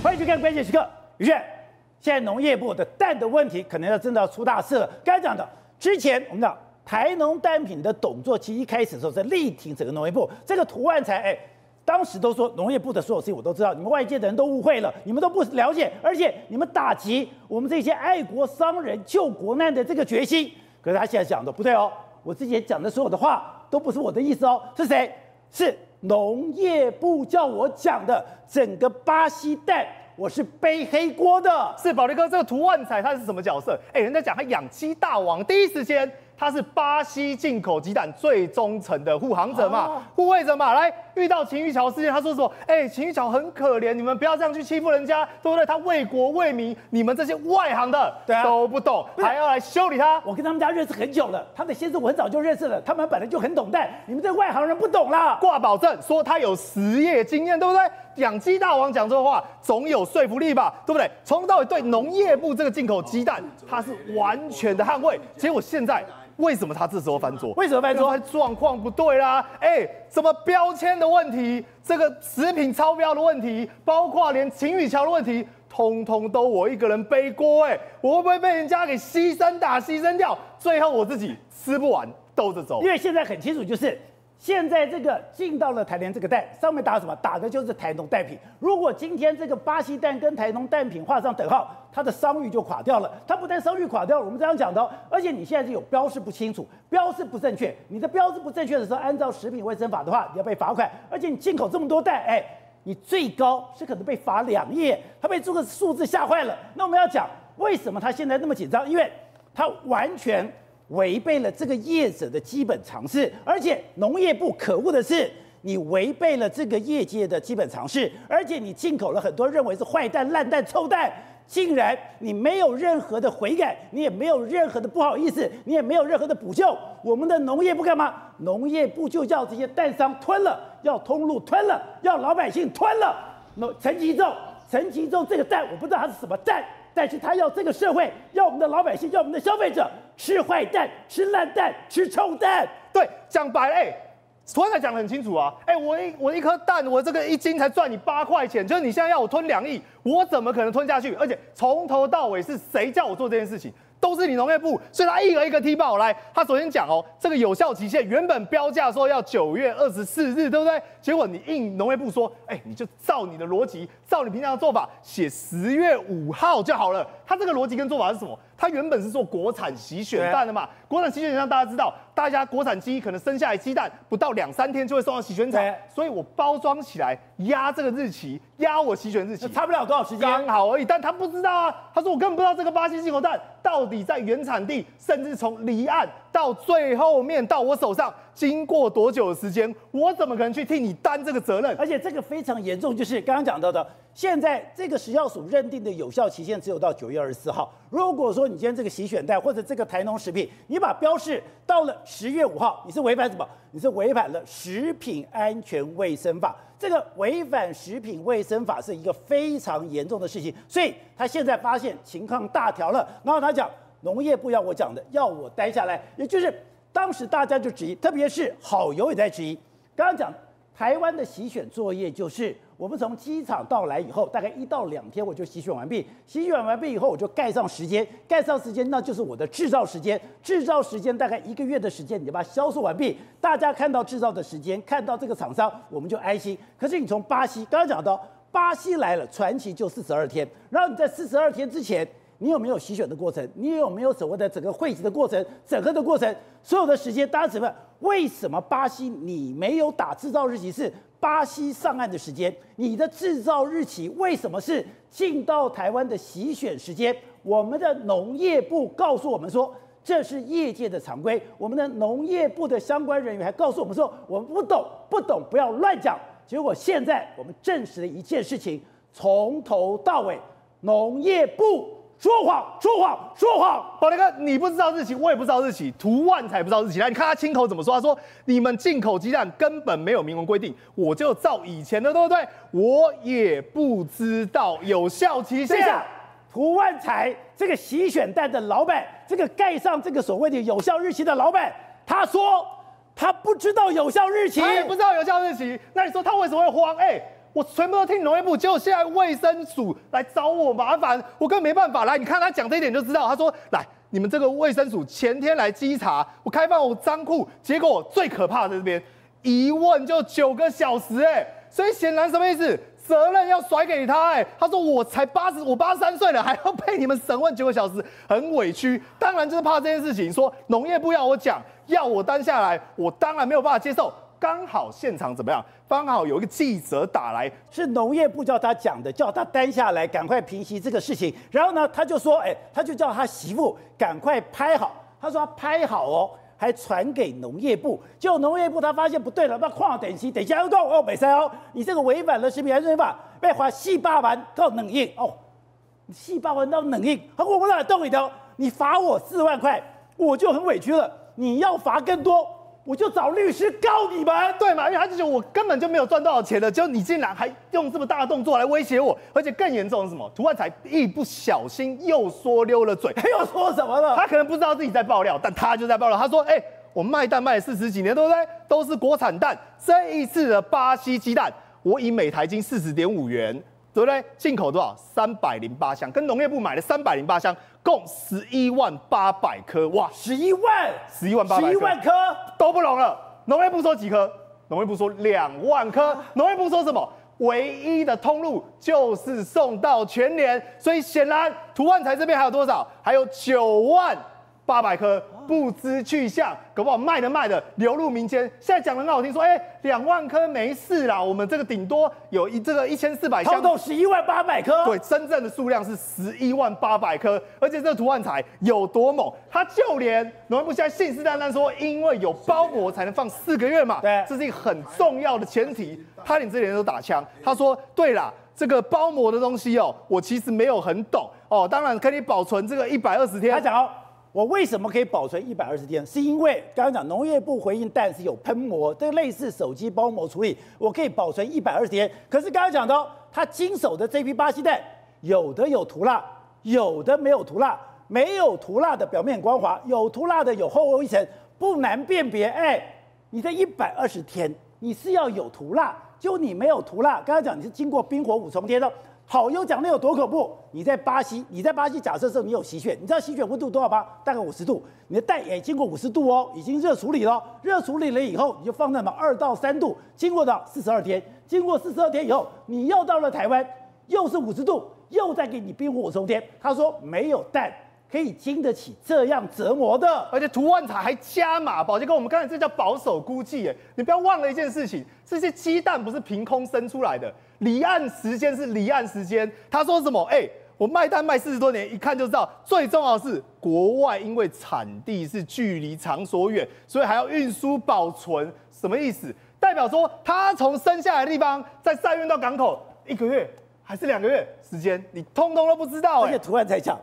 欢迎去看关键时刻。宇轩，现在农业部的蛋的问题可能要真的要出大事了。该讲的，之前我们讲台农蛋品的董座，其一开始的时候在力挺整个农业部。这个涂万才，哎，当时都说农业部的所有事情我都知道，你们外界的人都误会了，你们都不了解，而且你们打击我们这些爱国商人救国难的这个决心。可是他现在讲的不对哦，我之前讲的所有的话都不是我的意思哦，是谁？是。农业部叫我讲的整个巴西蛋，我是背黑锅的。是宝力哥，这个涂万彩他是什么角色？哎，人家讲他养鸡大王，第一时间。他是巴西进口鸡蛋最忠诚的护航者嘛，护卫者嘛。来，遇到秦玉桥事件，他说什么？哎、欸，秦玉桥很可怜，你们不要这样去欺负人家，对不对？他为国为民，你们这些外行的，都不懂，还要来修理他。我跟他们家认识很久了，他的先生我很早就认识了，他们本来就很懂蛋，你们这外行人不懂啦。挂保证说他有实业经验，对不对？养鸡大王讲这话总有说服力吧，对不对？从头到尾对农业部这个进口鸡蛋，他是完全的捍卫。结果现在。为什么他这时候翻桌？为什么翻桌？状况不对啦！哎，什么标签的问题，这个食品超标的问题，包括连秦玉桥的问题，通通都我一个人背锅。哎，我会不会被人家给牺牲打、牺牲掉？最后我自己吃不完兜着走。因为现在很清楚，就是。现在这个进到了台联这个蛋上面打什么？打的就是台农蛋品。如果今天这个巴西蛋跟台农蛋品画上等号，它的商誉就垮掉了。它不但商誉垮掉了，我们这样讲的，而且你现在是有标示不清楚，标示不正确。你的标示不正确的时候，按照食品卫生法的话，你要被罚款。而且你进口这么多蛋，哎，你最高是可能被罚两亿。他被这个数字吓坏了。那我们要讲为什么他现在那么紧张？因为他完全。违背了这个业者的基本常识，而且农业部可恶的是，你违背了这个业界的基本常识，而且你进口了很多认为是坏蛋、烂蛋、臭蛋，竟然你没有任何的悔改，你也没有任何的不好意思，你也没有任何的补救。我们的农业部干嘛？农业部就叫这些蛋商吞了，要通路吞了，要老百姓吞了。那陈吉仲，陈吉仲这个蛋，我不知道他是什么蛋。但是他要这个社会，要我们的老百姓，要我们的消费者吃坏蛋、吃烂蛋、吃臭蛋。对，讲白了，哎，涂万才讲得很清楚啊。哎，我一我一颗蛋，我这个一斤才赚你八块钱，就是你现在要我吞两亿，我怎么可能吞下去？而且从头到尾是谁叫我做这件事情？都是你农业部，所以他一个一个踢爆来。他首先讲哦，这个有效期限原本标价说要九月二十四日，对不对？结果你应农业部说，哎，你就照你的逻辑，照你平常的做法，写十月五号就好了。他这个逻辑跟做法是什么？他原本是做国产洗选蛋的嘛，国产洗选蛋大家知道，大家国产鸡可能生下来鸡蛋不到两三天就会送到洗选厂，所以我包装起来压这个日期，压我洗选日期，差不了多少时间，刚好而已。但他不知道啊，他说我根本不知道这个巴西进口蛋到底在原产地，甚至从离岸到最后面到我手上。经过多久的时间，我怎么可能去替你担这个责任？而且这个非常严重，就是刚刚讲到的，现在这个食药署认定的有效期限只有到九月二十四号。如果说你今天这个洗选蛋或者这个台农食品，你把标示到了十月五号，你是违反什么？你是违反了食品安全卫生法。这个违反食品卫生法是一个非常严重的事情，所以他现在发现情况大条了，然后他讲农业部要我讲的，要我待下来，也就是。当时大家就质疑，特别是好友也在质疑。刚刚讲台湾的洗选作业，就是我们从机场到来以后，大概一到两天我就洗选完毕。洗选完毕以后，我就盖上时间，盖上时间那就是我的制造时间。制造时间大概一个月的时间，你就把它销售完毕。大家看到制造的时间，看到这个厂商，我们就安心。可是你从巴西，刚刚讲到巴西来了，传奇就四十二天，然后你在四十二天之前。你有没有洗选的过程？你有没有所谓的整个汇集的过程、整个的过程？所有的时间，大家怎么？为什么巴西你没有打制造日期？是巴西上岸的时间，你的制造日期为什么是进到台湾的洗选时间？我们的农业部告诉我们说，这是业界的常规。我们的农业部的相关人员还告诉我们说，我们不懂，不懂，不要乱讲。结果现在我们证实了一件事情：从头到尾，农业部。说谎，说谎，说谎！宝力哥，你不知道日期，我也不知道日期，涂万才不知道日期。来，你看他亲口怎么说？他说：“你们进口鸡蛋根本没有明文规定，我就照以前的，对不对？我也不知道有效期限。”涂万才这个洗选蛋的老板，这个盖上这个所谓的有效日期的老板，他说他不知道有效日期，他也不知道有效日期。那你说他为什么会慌？哎。我全部都听农业部，结果现在卫生署来找我麻烦，我根本没办法。来，你看他讲这一点就知道，他说来。你们这个卫生署前天来稽查，我开放我仓库，结果最可怕的这边一问就九个小时，哎，所以显然什么意思？责任要甩给他，哎，他说我才八十，我八十三岁了，还要被你们审问九个小时，很委屈。当然就是怕这件事情，说农业部要我讲，要我担下来，我当然没有办法接受。刚好现场怎么样？刚好有一个记者打来，是农业部叫他讲的，叫他担下来，赶快平息这个事情。然后呢，他就说，哎，他就叫他媳妇赶快拍好。他说拍好哦，还传给农业部。结果农业部他发现不对了，那矿等息等一下又告哦，北山哦，你这个违反了食品安全法，被罚四百万到冷硬哦，四百万到冷硬。他说我哪动一条？你罚我四万块，我就很委屈了。你要罚更多。我就找律师告你们，对嘛？因为他就觉得我根本就没有赚多少钱了，就你竟然还用这么大的动作来威胁我，而且更严重的是什么？涂万才一不小心又说溜了嘴，他 又说什么了？他可能不知道自己在爆料，但他就在爆料。他说：“哎、欸，我卖蛋卖了四十几年，对不对？都是国产蛋。这一次的巴西鸡蛋，我以每台斤四十点五元，对不对？进口多少？三百零八箱，跟农业部买了三百零八箱。”共十一万八百颗哇！十一万，十一万八百，十一万颗都不容了。农业部说几颗？农业部说两万颗。农业部说什么？唯一的通路就是送到全年。所以显然，涂万才这边还有多少？还有九万八百颗。不知去向，搞不好卖的卖的流入民间。现在讲的很好听，说哎，两万颗没事啦，我们这个顶多有一这个一千四百箱，统统十一万八百颗。对，真正的数量是十一万八百颗，而且这个涂万才有多猛，他就连农业部现在信誓旦旦说，因为有包膜才能放四个月嘛，对，这是一个很重要的前提。他连这点都打枪，他说对啦，这个包膜的东西哦，我其实没有很懂哦，当然可以保存这个一百二十天。他讲哦。我为什么可以保存一百二十天？是因为刚刚讲农业部回应蛋是有喷膜，这类似手机包膜处理，我可以保存一百二十天。可是刚刚讲到他经手的这批巴西蛋，有的有涂蜡，有的没有涂蜡，没有涂蜡的表面光滑，有涂蜡的有厚厚一层，不难辨别。哎，你这一百二十天你是要有涂蜡，就你没有涂蜡。刚刚讲你是经过冰火五重天的。好，又讲那有多恐怖？你在巴西，你在巴西，假设说你有喜鹊，你知道喜鹊温度多少吗？大概五十度。你的蛋也经过五十度哦，已经热处理了。热处理了以后，你就放在嘛二到三度，经过到四十二天。经过四十二天以后，你又到了台湾，又是五十度，又再给你冰火五重天。他说没有蛋可以经得起这样折磨的，而且涂万彩还加码保，就跟我们刚才这叫保守估计。哎，你不要忘了一件事情，这些鸡蛋不是凭空生出来的。离岸时间是离岸时间，他说什么？哎、我卖蛋卖四十多年，一看就知道。最重要是，国外因为产地是距离场所远，所以还要运输保存。什么意思？代表说他从生下来的地方再再运到港口，一个月还是两个月时间，你通通都不知道、欸。而且涂万才讲，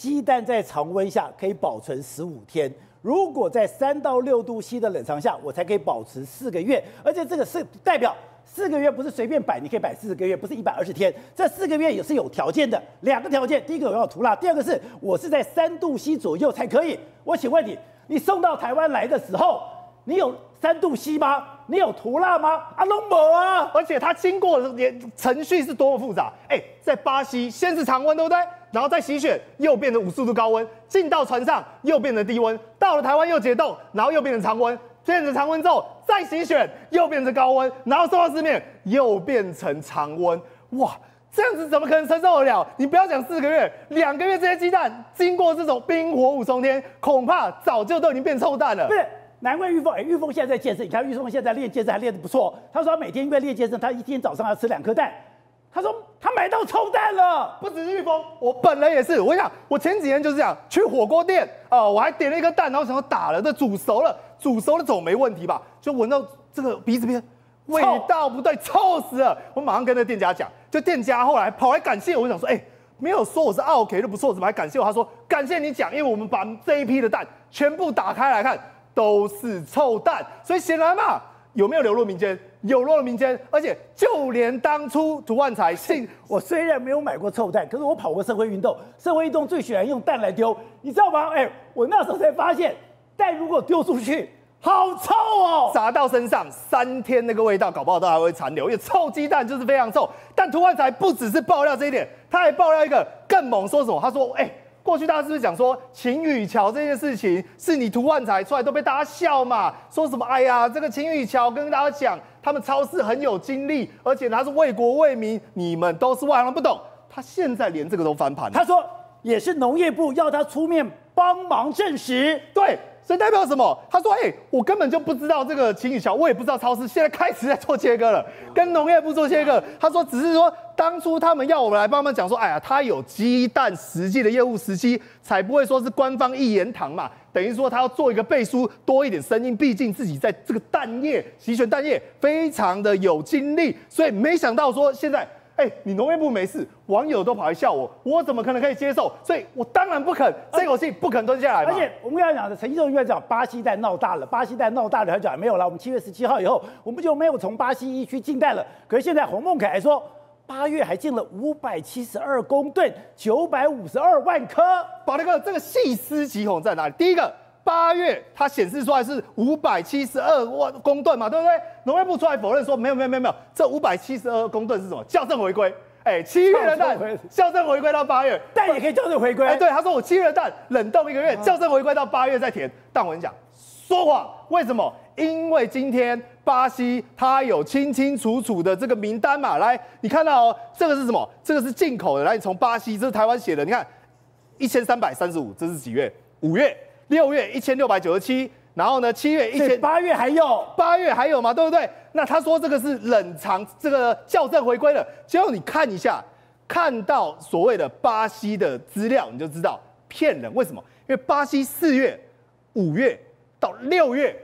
鸡蛋在常温下可以保存十五天，如果在三到六度 C 的冷藏下，我才可以保持四个月。而且这个是代表。四个月不是随便摆，你可以摆四个月，不是一百二十天。这四个月也是有条件的，两个条件：第一个我要涂蜡，第二个是我是在三度 C 左右才可以。我请问你，你送到台湾来的时候，你有三度 C 吗？你有涂蜡吗？啊，都没啊！而且它经过的程序是多么复杂。哎，在巴西先是常温，对不对？然后再洗选，又变成五十度高温，进到船上又变成低温，到了台湾又解冻，然后又变成常温。变成常温之后再洗选，又变成高温，然后送到市面又变成常温，哇，这样子怎么可能承受得了？你不要讲四个月，两个月这些鸡蛋经过这种冰火五重天，恐怕早就都已经变臭蛋了。不是，难怪玉凤，哎，玉凤现在在健身，你看玉凤现在练健身还练得不错。他说他每天因为练健身，他一天早上要吃两颗蛋。他说他买到臭蛋了，不只是蜜蜂，我本人也是。我想我前几天就是这样去火锅店啊，我还点了一个蛋，然后想说打了，这煮熟了，煮熟了总没问题吧？就闻到这个鼻子边味道不对，臭死了！我马上跟那店家讲，就店家后来跑来感谢我，我想说，哎，没有说我是 OK 的不错，怎么还感谢我？他说感谢你讲，因为我们把这一批的蛋全部打开来看，都是臭蛋，所以显然嘛。有没有流入民间？有落了民间，而且就连当初涂万才信，我虽然没有买过臭蛋，可是我跑过社会运动，社会运动最喜欢用蛋来丢，你知道吗？哎，我那时候才发现，蛋如果丢出去，好臭哦！砸到身上三天，那个味道搞不好都还会残留，因为臭鸡蛋就是非常臭。但涂万才不只是爆料这一点，他还爆料一个更猛，说什么？他说：“哎、欸，过去大家是不是讲说秦雨桥这件事情是你涂万才出来都被大家笑嘛？说什么？哎呀，这个秦雨桥跟大家讲，他们超市很有精力，而且他是为国为民，你们都是外行不懂。他现在连这个都翻盘，他说也是农业部要他出面帮忙证实，对。”这代表什么？他说：“哎、欸，我根本就不知道这个秦雨桥，我也不知道超市现在开始在做切割了，跟农业部做切割。”他说：“只是说当初他们要我们来帮忙讲说，哎呀，他有鸡蛋实际的业务时期，才不会说是官方一言堂嘛。等于说他要做一个背书，多一点声音，毕竟自己在这个蛋业、洗选蛋业非常的有经历，所以没想到说现在。”哎、欸，你农业部没事，网友都跑来笑我，我怎么可能可以接受？所以我当然不肯，这口气不肯吞下来。而且我们要讲的，陈吉仲院长巴西蛋闹大了，巴西蛋闹大了，他讲没有了。我们七月十七号以后，我们就没有从巴西一区进蛋了。可是现在洪孟凯还说，八月还进了五百七十二公吨，九百五十二万颗。宝杰哥，这个细思极恐在哪里？第一个。八月它显示出来是五百七十二万公吨嘛，对不对？农业部出来否认说没有没有没有没有，这五百七十二公吨是什么？校正回归。哎，七月的蛋校正回归到八月，蛋也可以校正回归。哎，对，他说我七月的蛋冷冻一个月，校正回归到八月再填。但我跟你讲，说谎。为什么？因为今天巴西它有清清楚楚的这个名单嘛。来，你看到哦，这个是什么？这个是进口的。来，你从巴西，这是台湾写的。你看，一千三百三十五，这是几月？五月。六月一千六百九十七，然后呢，七月一千，八月还有，八月还有嘛，对不对？那他说这个是冷藏，这个校正回归了。结果你看一下，看到所谓的巴西的资料，你就知道骗人。为什么？因为巴西四月、五月到六月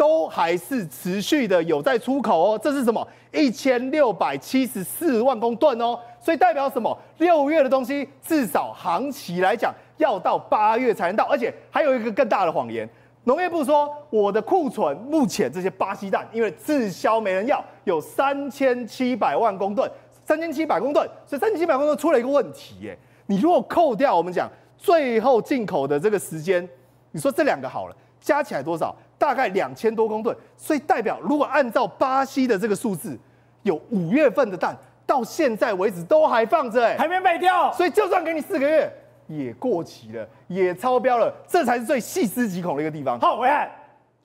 都还是持续的有在出口哦。这是什么？一千六百七十四万公吨哦。所以代表什么？六月的东西至少行情来讲。要到八月才能到，而且还有一个更大的谎言。农业部说，我的库存目前这些巴西蛋，因为滞销没人要，有三千七百万公吨，三千七百公吨，所以三千七百公吨出了一个问题耶。你如果扣掉我们讲最后进口的这个时间，你说这两个好了，加起来多少？大概两千多公吨，所以代表如果按照巴西的这个数字，有五月份的蛋到现在为止都还放着，哎，还没卖掉，所以就算给你四个月。也过期了，也超标了，这才是最细思极恐的一个地方。好，暐瀚，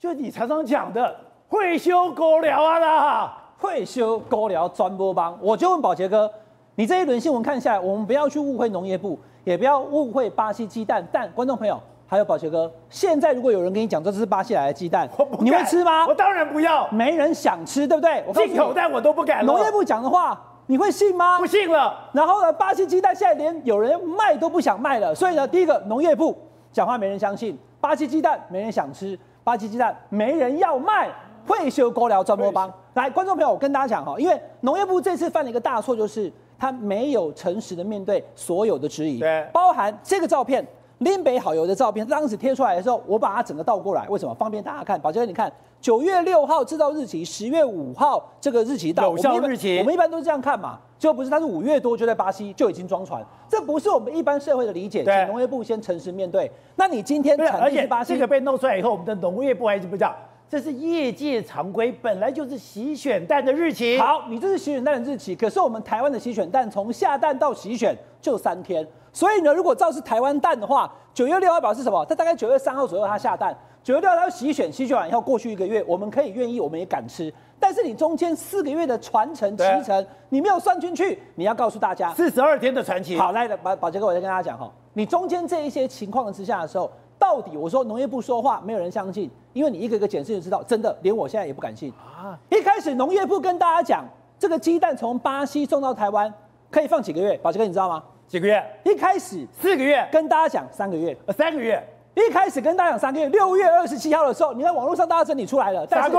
就你常常讲的会修狗寮啊啦，会修狗寮专播帮，我就问宝杰哥，你这一轮新闻看下来，我们不要去误会农业部，也不要误会巴西鸡蛋，但观众朋友还有宝杰哥，现在如果有人跟你讲这是巴西来的鸡蛋，你会吃吗？我当然不要，没人想吃，对不对？进口蛋我都不敢。农业部讲的话。你会信吗？不信了。然后呢，巴西鸡蛋现在连有人卖都不想卖了。所以呢，第一个农业部讲话没人相信，巴西鸡蛋没人想吃，巴西鸡蛋没人要卖，会修狗寮专播帮。来，观众朋友，我跟大家讲哈，因为农业部这次犯了一个大错，就是他没有诚实的面对所有的质疑，对，包含这个照片。林北好油的照片，当时贴出来的时候，我把它整个倒过来，为什么？方便大家看。宝杰哥，你看，九月六号制造日期，十月五号这个日期到，有效日期，我们一般都是这样看嘛，就不是，它是五月多就在巴西就已经装船，这不是我们一般社会的理解。请农业部先诚实面对。那你今天产地是巴西，这个被弄出来以后，我们的农业部还是不知道，这是业界常规，本来就是洗选蛋的日期。好，你这是洗选蛋的日期，可是我们台湾的洗选蛋从下蛋到洗选就三天。所以呢，如果照是台湾蛋的话，九月六号表示什么？它大概九月三号左右它下蛋，九月六号它要洗选，洗选完以后过去一个月，我们可以愿意，我们也敢吃。但是你中间四个月的传承期程，你没有算进去，你要告诉大家四十二天的传奇。好，来，宝宝杰哥，我再跟大家讲哈，你中间这一些情况之下的时候，到底我说农业部说话没有人相信，因为你一个一个解释就知道，真的连我现在也不敢信啊。一开始农业部跟大家讲，这个鸡蛋从巴西送到台湾可以放几个月，宝杰哥你知道吗？几个月？一开始四个月，跟大家讲三个月，呃，三个月。一开始跟大家讲三个月，六月二十七号的时候，你看网络上大家整理出来了。但是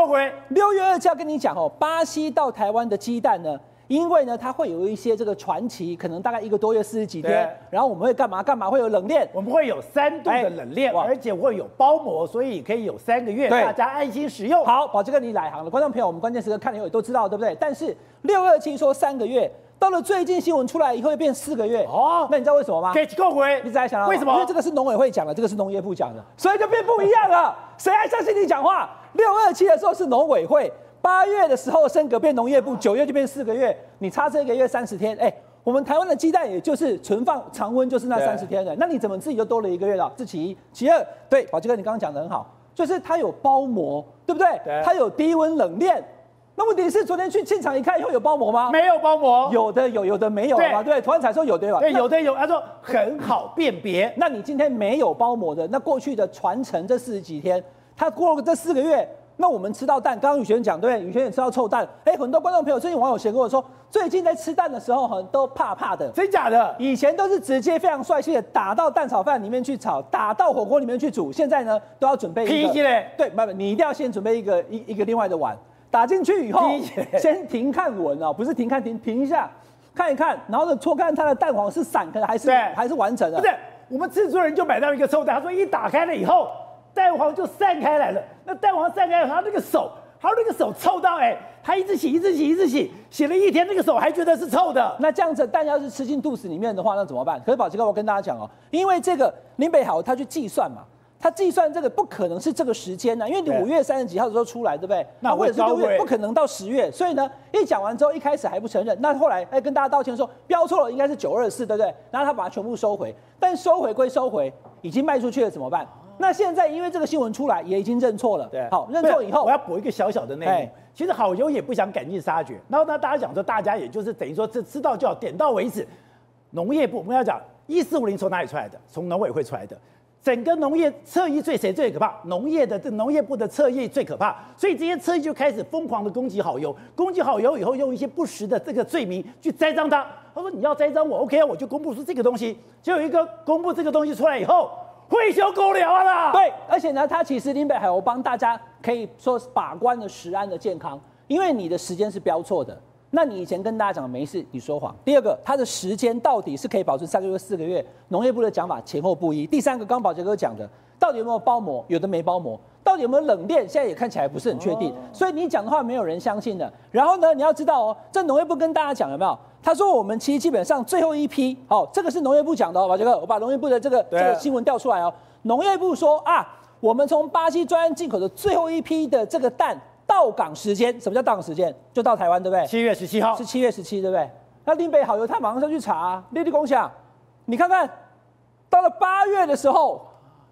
六月二十七号跟你讲哦，巴西到台湾的鸡蛋呢，因为呢它会有一些这个传奇，可能大概一个多月四十几天，然后我们会干嘛干嘛？会有冷链，我们会有三度的冷链，而且会有包膜，所以可以有三个月，大家安心使用。好，宝杰哥你来行了，观众朋友，我们关键时刻看了以都知道，对不对？但是六二七说三个月。到了最近新闻出来以后，又变四个月。哦那你知道为什么吗？给够回，你再想到为什么？因为这个是农委会讲的，这个是农业部讲的，所以就变不一样了。谁还相信你讲话？六二七的时候是农委会，八月的时候升格变农业部，九月就变四个月，你差这一个月三十天，哎，我们台湾的鸡蛋也就是存放常温就是那三十天的，那你怎么自己就多了一个月了？这其一，其二，对，宝杰哥你刚刚讲的很好，就是它有包膜，对不对？对它有低温冷链。那问题是昨天去现场一看，以后有包膜吗？没有包膜，有的有，有的没有嘛？对，突然才说有对吧？对，有的有，他说很好辨别。那你今天没有包膜的，那过去的传承这四十几天，他过了这四个月，那我们吃到蛋，刚刚宇轩讲对，宇轩也吃到臭蛋。哎，很多观众朋友最近网友写跟我说，最近在吃蛋的时候，很都怕怕的，真假的？以前都是直接非常帅气的打到蛋炒饭里面去炒，打到火锅里面去煮，现在呢都要准备一个。对，不不，你一定要先准备一个一一个另外的碗。打进去以后，先停看闻哦，不是停看停停一下，看一看，然后呢，搓看它的蛋黄是散开的还是还是完成的。不是，我们制作人就买到一个臭蛋，他说一打开了以后，蛋黄就散开来了。那蛋黄散开了，他那个手，他那个手臭到哎，他一直洗一直洗一直洗，洗了一天，那个手还觉得是臭的。那这样子蛋要是吃进肚子里面的话，那怎么办？可是宝杰哥，我跟大家讲哦，因为这个林北豪他去计算嘛。他计算这个不可能是这个时间呢、啊，因为你五月三十几号的时候出来，对不对？那或者是六月，不可能到十月。所以呢，一讲完之后，一开始还不承认，那后来哎跟大家道歉说标错了，应该是九二四，对不对？然后他把它全部收回，但收回归收回，已经卖出去了怎么办？那现在因为这个新闻出来，也已经认错了。对，好，认错以后，我要补一个小小的内幕。其实好油也不想赶尽杀绝，然后呢，大家讲说大家也就是等于说这知道就要点到为止。农业部我们要讲一四五零从哪里出来的？从农委会出来的。整个农业侧翼最谁最可怕？农业的这农业部的侧翼最可怕，所以这些侧翼就开始疯狂的攻击好油，攻击好油以后，用一些不实的这个罪名去栽赃他。他说你要栽赃我，OK，我就公布出这个东西。就有一个公布这个东西出来以后，会修狗了啊！对，而且呢，他其实林北海，我帮大家可以说把关的食安的健康，因为你的时间是标错的。那你以前跟大家讲没事，你说谎。第二个，它的时间到底是可以保存三个月、四个月？农业部的讲法前后不一。第三个，刚宝杰哥讲的，到底有没有包膜？有的没包膜。到底有没有冷链？现在也看起来不是很确定。所以你讲的话没有人相信的。然后呢，你要知道哦，这农业部跟大家讲有没有？他说我们其实基本上最后一批，哦，这个是农业部讲的哦，宝杰哥，我把农业部的这个这个新闻调出来哦。农业部说啊，我们从巴西专案进口的最后一批的这个蛋。到港时间，什么叫到港时间？就到台湾，对不对？七月十七号是七月十七，对不对？那林北好油，他马上就去查、啊，立立共享，你看看，到了八月的时候，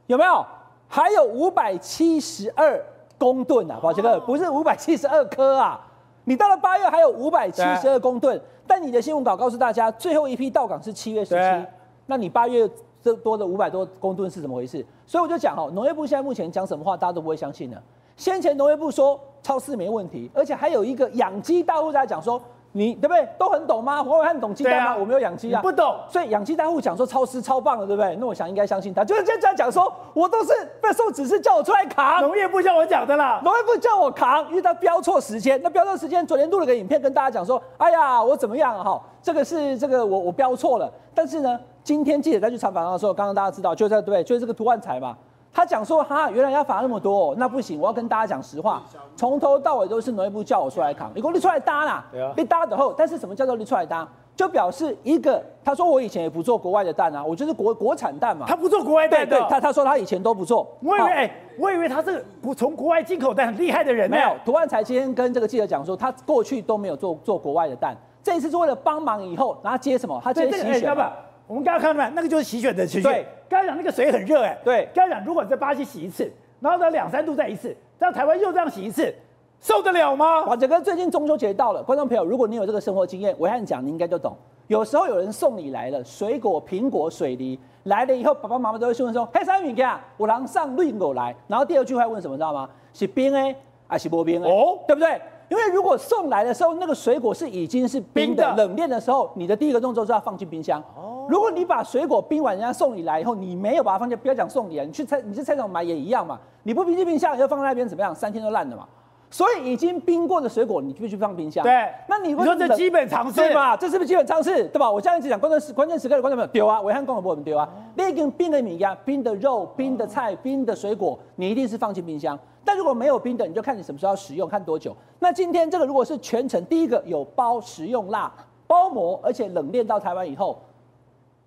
有没有？还有五百七十二公吨啊，宝杰哥，不是五百七十二颗啊！你到了八月还有五百七十二公吨，但你的新闻稿告诉大家，最后一批到港是七月十七，那你八月这多的五百多公吨是怎么回事？所以我就讲哦，农业部现在目前讲什么话，大家都不会相信的。先前农业部说超市没问题，而且还有一个养鸡大户在讲说，你对不对？都很懂吗？黄暐瀚懂鸡蛋吗？啊、我没有养鸡啊，不懂。所以养鸡大户讲说超市超棒的，对不对？那我想应该相信他。就是这样讲说，我都是被受指示叫我出来扛。农业部叫我讲的啦，农业部叫我扛，因为他标错时间。那标错时间，昨天录了个影片跟大家讲说，哎呀，我怎么样哈？这个是这个我我标错了。但是呢，今天记者再去采访的时候，刚刚大家知道，就在对，就是这个图案材嘛。他讲说哈，原来要罚那么多，哦，那不行，我要跟大家讲实话，从头到尾都是农业部叫我出来扛，你给我出来搭啦，你搭的后，但是什么叫做你出来搭？就表示一个，他说我以前也不做国外的蛋啊，我就是国国产蛋嘛，他不做国外蛋的，对对，他他说他以前都不做，我以为、欸、我以为他是从国外进口蛋很厉害的人，没有，图案才今天跟这个记者讲说，他过去都没有做做国外的蛋，这一次是为了帮忙以后，然后接什么？他接洗选。这个我们刚刚看到没？那个就是洗选的。对，刚刚讲那个水很热哎。对，刚刚讲如果在巴西洗一次，然后呢两三度再一次，在台湾又这样洗一次，受得了吗？哇，整个最近中秋节到了，观众朋友，如果你有这个生活经验，我和你讲，你应该就懂。有时候有人送礼来了，水果、苹果、水梨来了以后，爸爸妈妈都会询问说：“嘿，三米家，我让上绿狗来。”然后第二句话问什么，知道吗？是冰哎，还是不冰哎？哦，对不对？因为如果送来的时候，那个水果是已经是冰的、冰的冷链的时候，你的第一个动作是要放进冰箱。哦，如果你把水果冰完，人家送你来以后，你没有把它放进，不要讲送你啊，你去菜，你去菜场买也一样嘛。你不冰进冰箱，你就放在那边怎么样？三天都烂了嘛。所以已经冰过的水果，你必须放冰箱。对，那你，你说这基本常识对吧？这是不是基本常识？对吧？我这样子讲，关键时关键时刻的观众朋友丢啊，维汉共和国我们丢啊。那根冰的米呀，冰的肉、冰的菜、冰的水果，你一定是放进冰箱。但如果没有冰的，你就看你什么时候要使用，看多久。那今天这个如果是全程，第一个有包食用蜡，包膜而且冷链到台湾以后，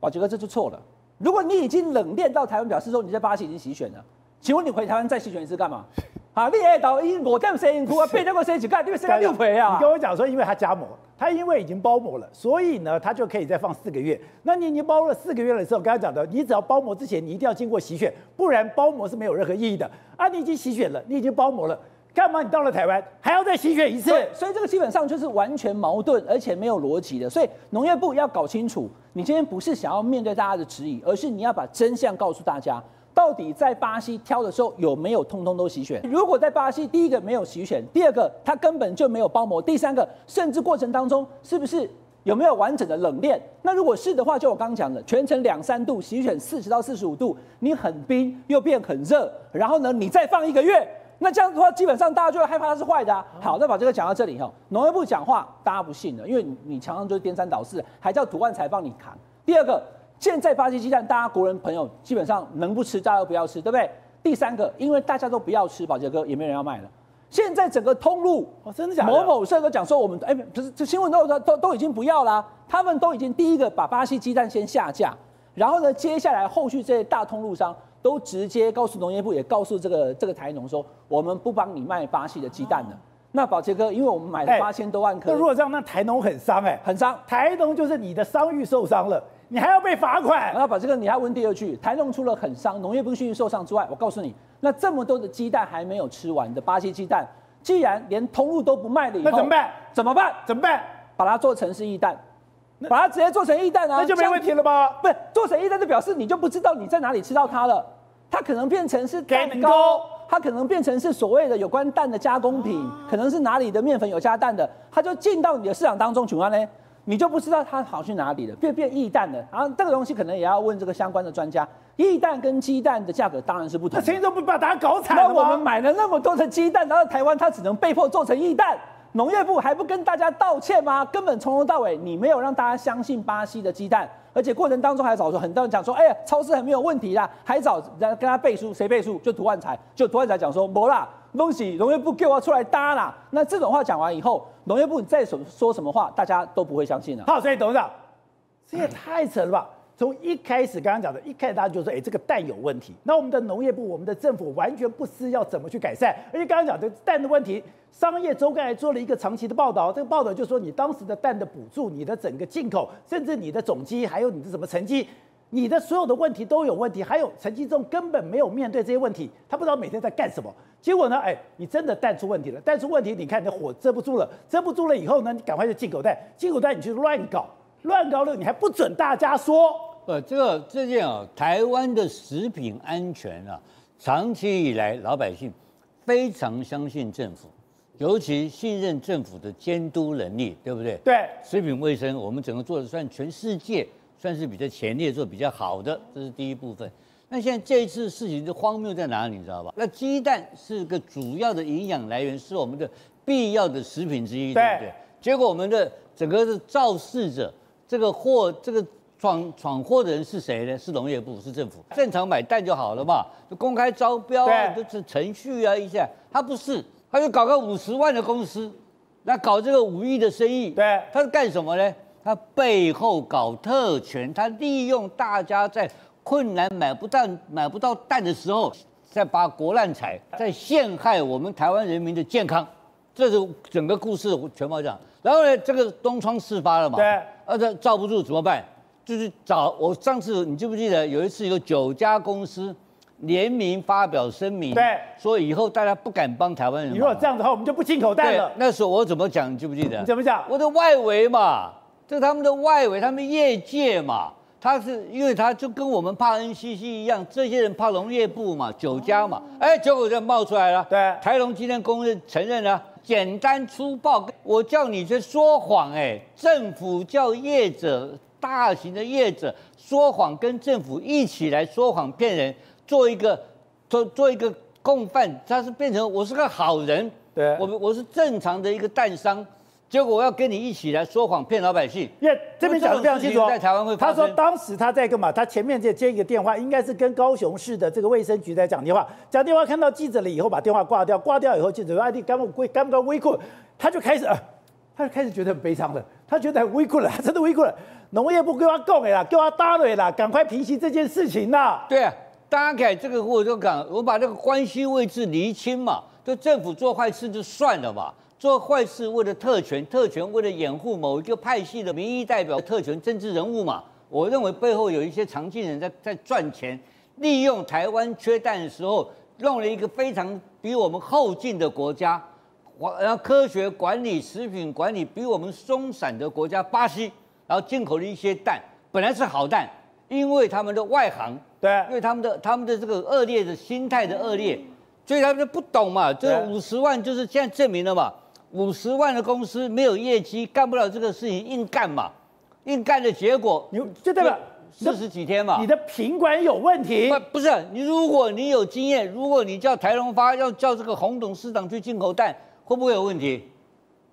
宝杰哥这就错了。如果你已经冷链到台湾，表示说你在巴西已经洗选了，请问你回台湾再洗选一次干嘛？啊，你爱到英国这样声音哭啊，被那个生几盖，因为生了六回啊。你跟我讲说，因为它加膜，它因为已经包膜了，所以呢，它就可以再放四个月。那你已经包了四个月的时候，刚才讲的，你只要包膜之前，你一定要经过洗选，不然包膜是没有任何意义的。啊，你已经洗选了，你已经包膜了，干嘛你到了台湾还要再洗选一次？所以这个基本上就是完全矛盾，而且没有逻辑的。所以农业部要搞清楚，你今天不是想要面对大家的质疑，而是你要把真相告诉大家。到底在巴西挑的时候有没有通通都洗选？如果在巴西，第一个没有洗选，第二个它根本就没有包膜，第三个甚至过程当中是不是有没有完整的冷链？那如果是的话，就我刚刚讲的，全程两三度洗选四十到四十五度，你很冰又变很热，然后呢你再放一个月，那这样的话基本上大家就会害怕它是坏的啊。好，那把这个讲到这里哈，农业部讲话大家不信了，因为你常常就是颠三倒四，还叫土万才帮你扛。第二个。现在巴西鸡蛋，大家国人朋友基本上能不吃，大家都不要吃，对不对？第三个，因为大家都不要吃，宝杰哥也没人要卖了。现在整个通路，哦，真的假的？某某社都讲说，我们哎，不是，这新闻都都都都已经不要了，他们都已经第一个把巴西鸡蛋先下架，然后呢，接下来后续这些大通路商都直接告诉农业部，也告诉这个这个台农说，我们不帮你卖巴西的鸡蛋了。哦、那宝杰哥，因为我们买了八千多万颗，那如果这样，那台农很伤哎，很伤，台农就是你的商誉受伤了。你还要被罚款，然后把这个你还问第二句，台农除了很伤，农业部信誉受伤之外，我告诉你，那这么多的鸡蛋还没有吃完的巴西鸡蛋，既然连通路都不卖了以后，那怎么办？怎么办？怎么办？把它做成是液蛋，把它直接做成液蛋啊，那就没问题了吗？不是，做成液蛋就表示你就不知道你在哪里吃到它了，它可能变成是蛋糕，它可能变成是所谓的有关蛋的加工品，可能是哪里的面粉有加蛋的，它就进到你的市场当中请问呢？你就不知道它跑去哪里了，变变液蛋了。然后这个东西可能也要问这个相关的专家。液蛋跟鸡蛋的价格当然是不同。那谁都不把大家搞惨了。那我们买了那么多的鸡蛋，然后台湾它只能被迫做成液蛋，农业部还不跟大家道歉吗？根本从头到尾你没有让大家相信巴西的鸡蛋，而且过程当中还找说很多人讲说，哎呀，超市还没有问题啦，还找人跟他背书，谁背书？就涂万才，就涂万才讲说没啦。东西农业部给我出来搭啦，那这种话讲完以后，农业部你再说说什么话，大家都不会相信了。好，所以董事长，这也太扯了吧！从一开始刚刚讲的，一开始大家就说，哎，这个蛋有问题。那我们的农业部，我们的政府完全不知要怎么去改善。而且刚刚讲的蛋的问题，商业周刊还做了一个长期的报道，这个报道就说你当时的蛋的补助，你的整个进口，甚至你的总机，还有你的什么成绩。你的所有的问题都有问题，还有陈吉仲根本没有面对这些问题，他不知道每天在干什么。结果呢，哎，你真的蛋出问题了，蛋出问题，你看你的火遮不住了，遮不住了以后呢，你赶快就进口蛋，进口蛋你去乱搞，乱搞了你还不准大家说。呃，这个这件啊，台湾的食品安全啊，长期以来老百姓非常相信政府，尤其信任政府的监督能力，对不对？对，食品卫生我们整个做的算全世界。算是比较前列，做比较好的，这是第一部分。那现在这一次事情的荒谬在哪里，你知道吧？那鸡蛋是个主要的营养来源，是我们的必要的食品之一，对不对？结果我们的整个的肇事者，这个货，这个闯闯祸的人是谁呢？是农业部，是政府。正常买蛋就好了嘛，就公开招标啊，就是程序啊一下。他不是，他就搞个五十万的公司，那搞这个五亿的生意，对，他是干什么呢？他背后搞特权，他利用大家在困难买不到买不到蛋的时候，在发国难财，在陷害我们台湾人民的健康，这是整个故事全部讲。然后呢，这个东窗事发了嘛？对。而且罩不住怎么办？就是找我上次你记不记得有一次有九家公司联名发表声明，对，说以后大家不敢帮台湾人。如果这样的话，我们就不进口蛋了。那时候我怎么讲？你记不记得？你怎么讲？我的外围嘛。这是他们的外围，他们业界嘛，他是因为他就跟我们怕 NCC 一样，这些人怕农业部嘛，九家嘛，哎，结果就冒出来了。对，台农今天公认承认了，简单粗暴，我叫你去说谎，哎，政府叫业者，大型的业者说谎，跟政府一起来说谎骗人，做一个做做一个共犯，他是变成我是个好人，对，我我是正常的一个蛋商。结果我要跟你一起来说谎骗老百姓，因为这边讲的非常清楚，在台湾会发生。他说当时他在干嘛？他前面接接一个电话，应该是跟高雄市的这个卫生局在讲电话。讲电话看到记者了以后，把电话挂掉。挂掉以后，记者说：“哎，你干不归干不归微困？”他就开始，他就开始觉得很悲伤了。他觉得很微困了，他真的微困了。农业部给他讲的啦，叫他打了啦，赶快平息这件事情啦。对啊，大家看这个，我就讲，我把这个关系位置厘清嘛。就政府做坏事就算了嘛，做坏事为了特权，特权为了掩护某一个派系的民意代表，特权政治人物嘛。我认为背后有一些常进人在在赚钱，利用台湾缺蛋的时候，弄了一个非常比我们后进的国家，然后科学管理、食品管理比我们松散的国家巴西，然后进口了一些蛋，本来是好蛋，因为他们的外行，对，因为他们的他们的这个恶劣的心态的恶劣。所以他们就不懂嘛，这五十万就是现在证明了嘛，五十万的公司没有业绩，干不了这个事情，硬干嘛，硬干的结果，你就代表四十几天嘛，你的品管有问题。不不是你，如果你有经验，如果你叫台龙发要叫这个洪董事长去进口蛋，会不会有问题？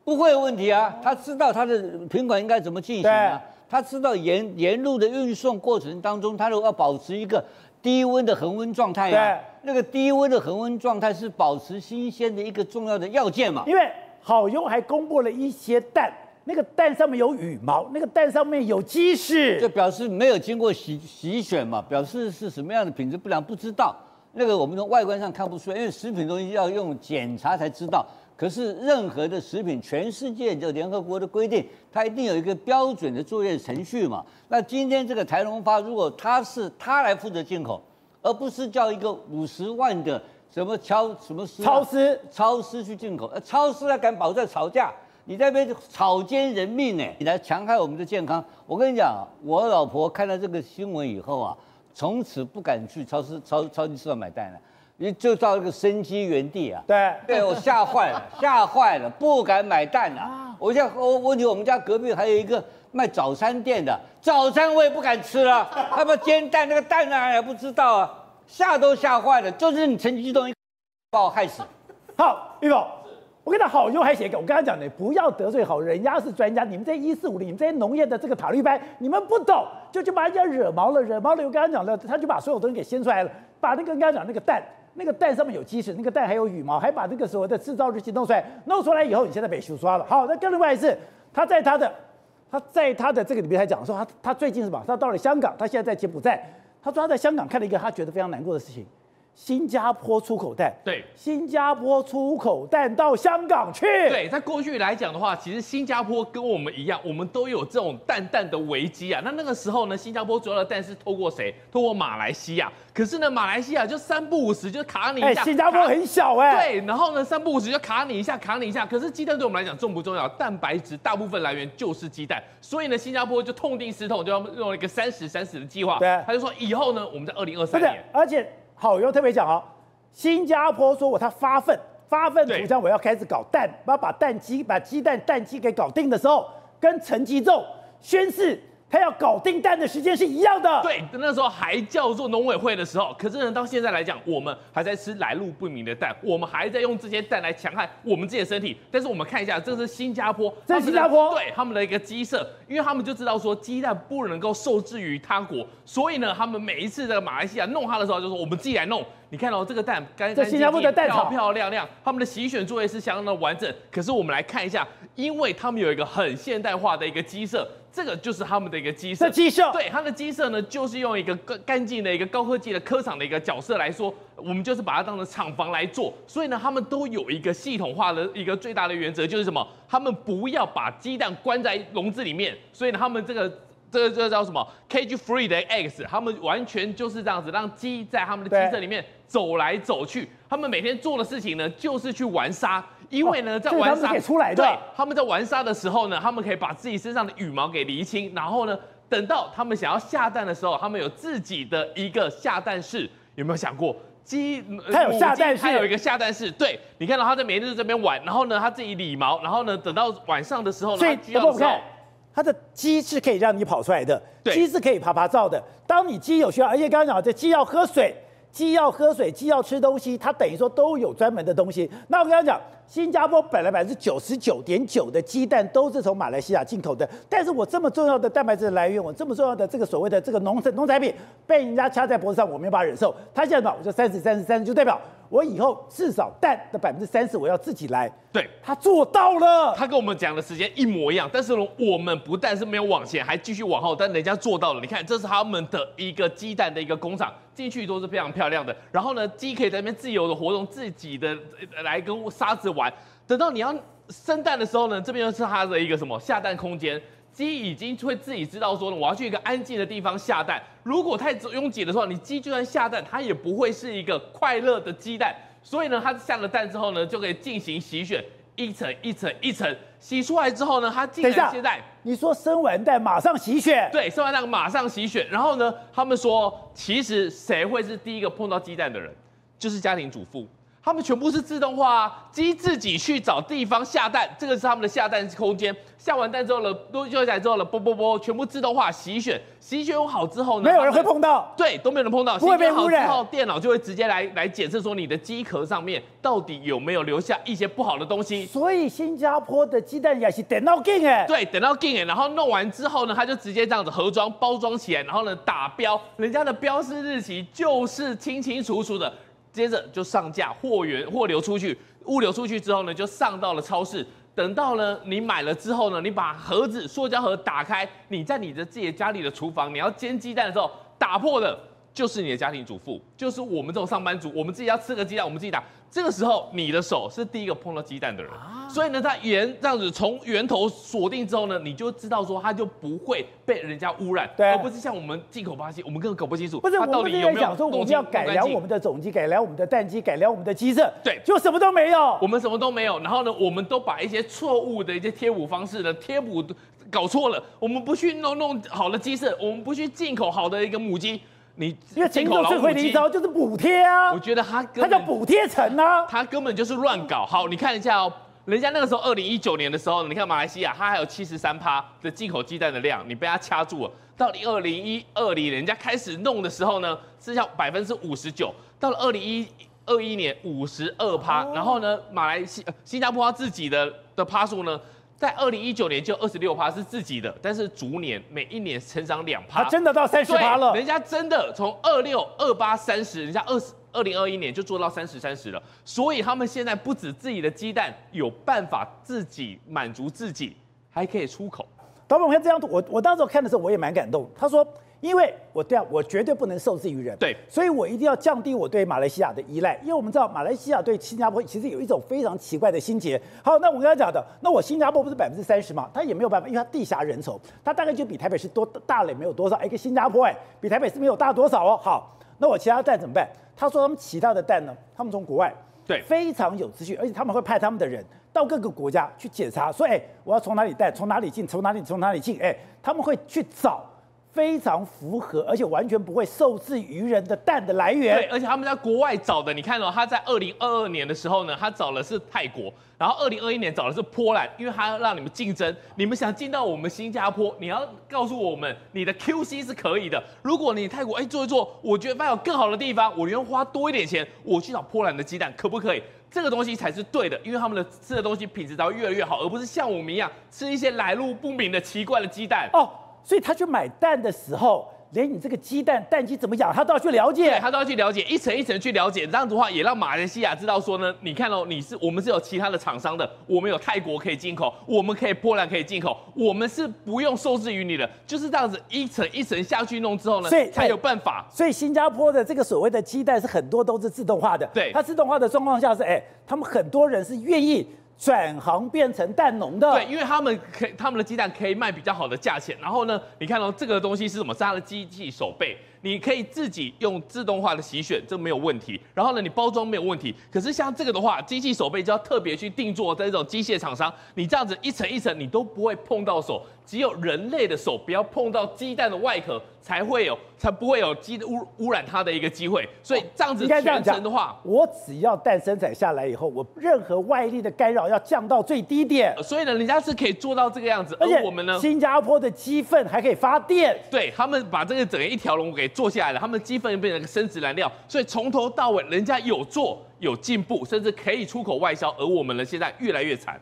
不会有问题啊，他知道他的品管应该怎么进行啊，他知道沿沿路的运送过程当中，他如果要保持一个。低温的恒温状态啊，那个低温的恒温状态是保持新鲜的一个重要的要件嘛。因为好优还公布了一些蛋，那个蛋上面有羽毛，那个蛋上面有鸡屎，就表示没有经过洗洗选嘛，表示是什么样的品质不良不知道。那个我们从外观上看不出来，因为食品东西要用检查才知道。可是任何的食品，全世界就联合国的规定，它一定有一个标准的作业程序嘛。那今天这个台龙发，如果他是他来负责进口，而不是叫一个五十万的什么超什么超市超市去进口，呃，超市还敢保证吵架？你在那边草菅人命呢？你来强害我们的健康？我跟你讲，我老婆看到这个新闻以后啊，从此不敢去超市超超级市场买单了。你就到一个生机原地啊！对，对我吓坏了，吓坏了，不敢买蛋了。啊、我现在我问题，我们家隔壁还有一个卖早餐店的，早餐我也不敢吃了。他们煎蛋，那个蛋啊也不知道啊，吓都吓坏了。就是你陈吉东把我害死。好，玉宝，我跟他好用还写给我刚刚讲的，不要得罪好人家是专家。你们这一四五零，你们这些农业的这个塔绿班，你们不懂，就就把人家惹毛了，惹毛了。我刚刚讲了，他就把所有东西给掀出来了，把那个刚刚讲那个蛋。那个蛋上面有鸡屎，那个蛋还有羽毛，还把这个时候的制造日期弄出来，弄出来以后，你现在被修刷了。好，那更另外一次，他在他的他在他的这个里面还讲说，他他最近是吧？他到了香港，他现在在柬埔寨，他说他在香港看了一个他觉得非常难过的事情。新加坡出口蛋，对，新加坡出口蛋到香港去。对，在过去来讲的话，其实新加坡跟我们一样，我们都有这种蛋蛋的危机啊。那那个时候呢，新加坡主要的蛋是透过谁？透过马来西亚。可是呢，马来西亚就三不五时就卡你一下。欸、新加坡很小哎、欸。对，然后呢，三不五时就卡你一下，卡你一下。可是鸡蛋对我们来讲重不重要？蛋白质大部分来源就是鸡蛋，所以呢，新加坡就痛定思痛，就要用一个三十三十的计划。对，他就说以后呢，我们在二零二三年，而且。好，又特别讲哦，新加坡说我他发奋发奋图强，我要开始搞蛋，我要把蛋鸡把鸡蛋蛋鸡给搞定的时候，跟陈吉仲宣誓。他要搞定蛋的时间是一样的，对，那时候还叫做农委会的时候，可是呢，到现在来讲，我们还在吃来路不明的蛋，我们还在用这些蛋来强害我们自己的身体。但是我们看一下，这是新加坡，这是新加坡，对他们的一个鸡舍，因为他们就知道说鸡蛋不能够受制于他国，所以呢，他们每一次在马来西亚弄它的时候，就说我们自己来弄。你看到、哦、这个蛋干干净净、新加坡的蛋漂漂亮亮，他们的洗选作业是相当的完整。可是我们来看一下，因为他们有一个很现代化的一个鸡舍。这个就是他们的一个鸡舍，鸡舍对，它的鸡舍呢，就是用一个干干净的一个高科技的科厂的一个角色来说，我们就是把它当成厂房来做。所以呢，他们都有一个系统化的一个最大的原则，就是什么？他们不要把鸡蛋关在笼子里面。所以呢，他们这个这个这个叫什么？Cage free 的 eggs，他们完全就是这样子，让鸡在他们的鸡舍里面走来走去。他们每天做的事情呢，就是去玩沙。因为呢，在玩沙，对，他们在玩沙的时候呢，他们可以把自己身上的羽毛给厘清，然后呢，等到他们想要下蛋的时候，他们有自己的一个下蛋室。有没有想过，鸡它有下蛋室，它有一个下蛋室。对，你看到它在每天都在这边玩，然后呢，它自己理毛，然后呢，等到晚上的时候呢，所以需要的时候，它的鸡是可以让你跑出来的，鸡是可以爬爬灶的。当你鸡有需要，而且刚刚讲这鸡要喝水，鸡要喝水，鸡要吃东西，它等于说都有专门的东西。那我跟他讲。新加坡本来百分之九十九点九的鸡蛋都是从马来西亚进口的，但是我这么重要的蛋白质来源，我这么重要的这个所谓的这个农产农产品被人家掐在脖子上，我没有办法忍受。他现在呢，我就三十三十三十，就代表我以后至少蛋的百分之三十我要自己来。对，他做到了，他跟我们讲的时间一模一样，但是，我们不但是没有往前，还继续往后，但人家做到了。你看，这是他们的一个鸡蛋的一个工厂，进去都是非常漂亮的。然后呢，鸡可以在那边自由的活动，自己的来跟沙子玩。等到你要生蛋的时候呢，这边又是它的一个什么下蛋空间，鸡已经会自己知道说呢，我要去一个安静的地方下蛋。如果太拥挤的时候，你鸡就算下蛋，它也不会是一个快乐的鸡蛋。所以呢，它下了蛋之后呢，就可以进行洗选，一层一层一层洗出来之后呢，它进来现在你说生完蛋马上洗选？对，生完蛋马上洗选。然后呢，他们说其实谁会是第一个碰到鸡蛋的人，就是家庭主妇。他们全部是自动化啊，鸡自己去找地方下蛋，这个是他们的下蛋空间。下完蛋之后呢，都就起来之后呢，啵啵啵，全部自动化洗选，洗选好之后呢，没有人会碰到，对，都没有人碰到，不会被污染。后，电脑就会直接来来检测说你的鸡壳上面到底有没有留下一些不好的东西。所以新加坡的鸡蛋也是等到劲哎，对，等到劲哎，然后弄完之后呢，他就直接这样子盒装包装起来，然后呢打标，人家的标示日期就是清清楚楚的。接着就上架，货源货流出去，物流出去之后呢，就上到了超市。等到呢，你买了之后呢，你把盒子塑胶盒打开，你在你的自己家里的厨房，你要煎鸡蛋的时候，打破的就是你的家庭主妇，就是我们这种上班族，我们自己要吃个鸡蛋，我们自己打。这个时候，你的手是第一个碰到鸡蛋的人，啊、所以呢，它源这样子从源头锁定之后呢，你就知道说它就不会被人家污染，对，而不是像我们进口巴西，我们根本搞不清楚，不是它到底有没有。我们说我们要改良我们的种鸡，改良我们的蛋鸡，改良我们的鸡舍，对，就什么都没有，我们什么都没有。然后呢，我们都把一些错误的一些贴补方式呢，贴补搞错了。我们不去弄弄好的鸡舍，我们不去进口好的一个母鸡。你因为进口最会的一招就是补贴啊！我觉得他他叫补贴层啊，他根本就是乱搞。好，你看一下哦，人家那个时候二零一九年的时候，你看马来西亚，它还有七十三趴的进口鸡蛋的量，你被它掐住了。到了二零一二年，人家开始弄的时候呢，剩下百分之五十九。到了二零一二一年，五十二趴。然后呢，马来西新加坡它自己的的趴数呢？在二零一九年就二十六趴是自己的，但是逐年每一年成长两趴，真的到三十趴了。人家真的从二六二八三十，人家二十二零二一年就做到三十三十了。所以他们现在不止自己的鸡蛋有办法自己满足自己，还可以出口。导演，我看这张图，我我当时看的时候我也蛮感动。他说。因为我这样，我绝对不能受制于人，对，所以我一定要降低我对马来西亚的依赖。因为我们知道马来西亚对新加坡其实有一种非常奇怪的心结。好，那我跟他讲的，那我新加坡不是百分之三十吗？他也没有办法，因为他地狭人稠，他大概就比台北市多大了也没有多少。一个新加坡哎，比台北市没有大多少哦。好，那我其他蛋怎么办？他说他们其他的蛋呢，他们从国外对非常有资讯，而且他们会派他们的人到各个国家去检查，说哎，我要从哪里带，从哪里进，从哪里从哪里进，哎，他们会去找。非常符合，而且完全不会受制于人的蛋的来源。对，而且他们在国外找的，你看到、哦、他在二零二二年的时候呢，他找的是泰国，然后二零二一年找的是波兰，因为他要让你们竞争，你们想进到我们新加坡，你要告诉我们你的 QC 是可以的。如果你泰国哎做一做，我觉得还有更好的地方，我宁愿花多一点钱，我去找波兰的鸡蛋，可不可以？这个东西才是对的，因为他们的吃的东西品质才会越来越好，而不是像我们一样吃一些来路不明的奇怪的鸡蛋哦。所以他去买蛋的时候，连你这个鸡蛋蛋鸡怎么养，他都要去了解。对，他都要去了解，一层一层去了解。这样子的话，也让马来西亚知道说呢，你看哦，你是我们是有其他的厂商的，我们有泰国可以进口，我们可以波兰可以进口，我们是不用受制于你的，就是这样子一层一层下去弄之后呢，所以才有办法。所以新加坡的这个所谓的鸡蛋是很多都是自动化的，对，它自动化的状况下是，哎，他们很多人是愿意。转行变成蛋农的，对，因为他们可以他们的鸡蛋可以卖比较好的价钱。然后呢，你看到、哦、这个东西是什么？是它的机器手背，你可以自己用自动化的洗选，这没有问题。然后呢，你包装没有问题。可是像这个的话，机器手背就要特别去定做这种机械厂商，你这样子一层一层你都不会碰到手，只有人类的手不要碰到鸡蛋的外壳，才会有，才不会有鸡污污染它的一个机会。所以这样子全程的话，我只要蛋生产下来以后，我任何外力的干扰要降到最低点。所以呢，人家是可以做到这个样子，而且我们呢，新加坡的鸡粪还可以发电。对，他们把这个整个一条龙给做下来了，他们积分变成一个升值燃料，所以从头到尾人家有做有进步，甚至可以出口外销，而我们呢现在越来越惨。